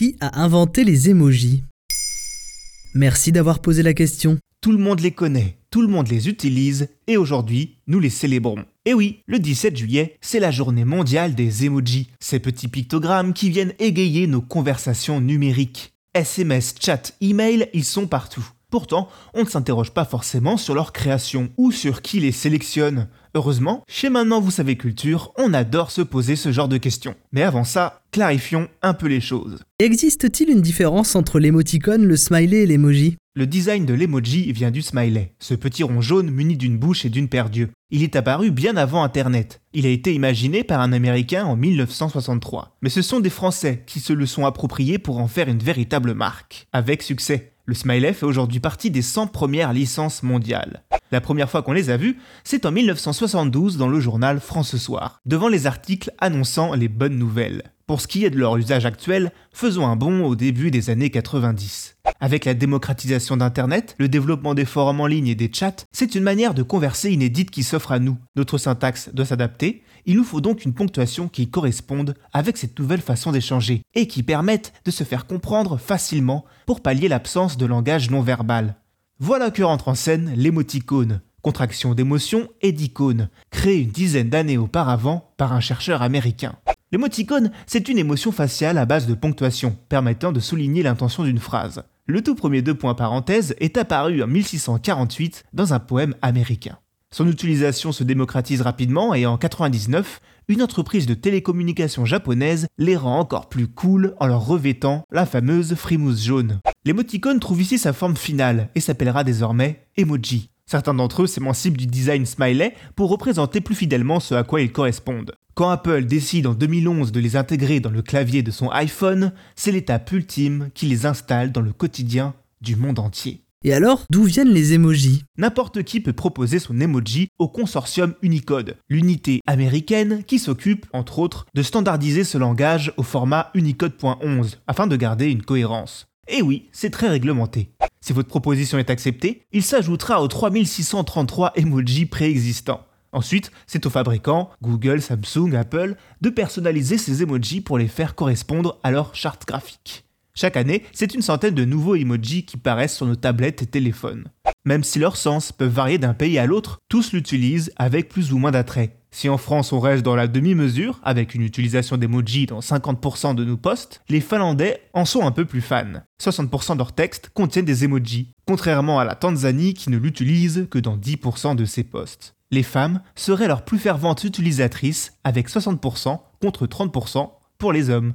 Qui a inventé les émojis Merci d'avoir posé la question. Tout le monde les connaît, tout le monde les utilise, et aujourd'hui, nous les célébrons. Et oui, le 17 juillet, c'est la journée mondiale des emojis, ces petits pictogrammes qui viennent égayer nos conversations numériques. SMS, chat, email, ils sont partout. Pourtant, on ne s'interroge pas forcément sur leur création ou sur qui les sélectionne. Heureusement, chez Maintenant Vous savez Culture, on adore se poser ce genre de questions. Mais avant ça, clarifions un peu les choses. Existe-t-il une différence entre l'émoticône, le smiley et l'emoji? Le design de l'emoji vient du smiley, ce petit rond jaune muni d'une bouche et d'une paire d'yeux. Il est apparu bien avant Internet. Il a été imaginé par un Américain en 1963. Mais ce sont des Français qui se le sont appropriés pour en faire une véritable marque. Avec succès. Le smiley fait aujourd'hui partie des 100 premières licences mondiales. La première fois qu'on les a vus, c'est en 1972 dans le journal France Soir, devant les articles annonçant les bonnes nouvelles. Pour ce qui est de leur usage actuel, faisons un bond au début des années 90. Avec la démocratisation d'Internet, le développement des forums en ligne et des chats, c'est une manière de converser inédite qui s'offre à nous. Notre syntaxe doit s'adapter, il nous faut donc une ponctuation qui corresponde avec cette nouvelle façon d'échanger et qui permette de se faire comprendre facilement pour pallier l'absence de langage non verbal. Voilà que rentre en scène l'émoticône, contraction d'émotion et d'icône, créé une dizaine d'années auparavant par un chercheur américain. L'émoticône, c'est une émotion faciale à base de ponctuation, permettant de souligner l'intention d'une phrase. Le tout premier deux points parenthèses est apparu en 1648 dans un poème américain. Son utilisation se démocratise rapidement et en 99, une entreprise de télécommunications japonaise les rend encore plus cool en leur revêtant la fameuse frimousse jaune. L'émoticône trouve ici sa forme finale et s'appellera désormais emoji. Certains d'entre eux s'émancipent du design smiley pour représenter plus fidèlement ce à quoi ils correspondent. Quand Apple décide en 2011 de les intégrer dans le clavier de son iPhone, c'est l'étape ultime qui les installe dans le quotidien du monde entier. Et alors, d'où viennent les emojis? N'importe qui peut proposer son emoji au consortium Unicode, l'unité américaine qui s'occupe, entre autres, de standardiser ce langage au format Unicode.11 afin de garder une cohérence. Et oui, c'est très réglementé. Si votre proposition est acceptée, il s'ajoutera aux 3633 emojis préexistants. Ensuite, c'est aux fabricants, Google, Samsung, Apple, de personnaliser ces emojis pour les faire correspondre à leur charte graphique. Chaque année, c'est une centaine de nouveaux emojis qui paraissent sur nos tablettes et téléphones. Même si leurs sens peuvent varier d'un pays à l'autre, tous l'utilisent avec plus ou moins d'attrait. Si en France on reste dans la demi-mesure, avec une utilisation d'emojis dans 50% de nos posts, les Finlandais en sont un peu plus fans. 60% de leurs textes contiennent des emojis, contrairement à la Tanzanie qui ne l'utilise que dans 10% de ses posts. Les femmes seraient leurs plus ferventes utilisatrices, avec 60% contre 30% pour les hommes.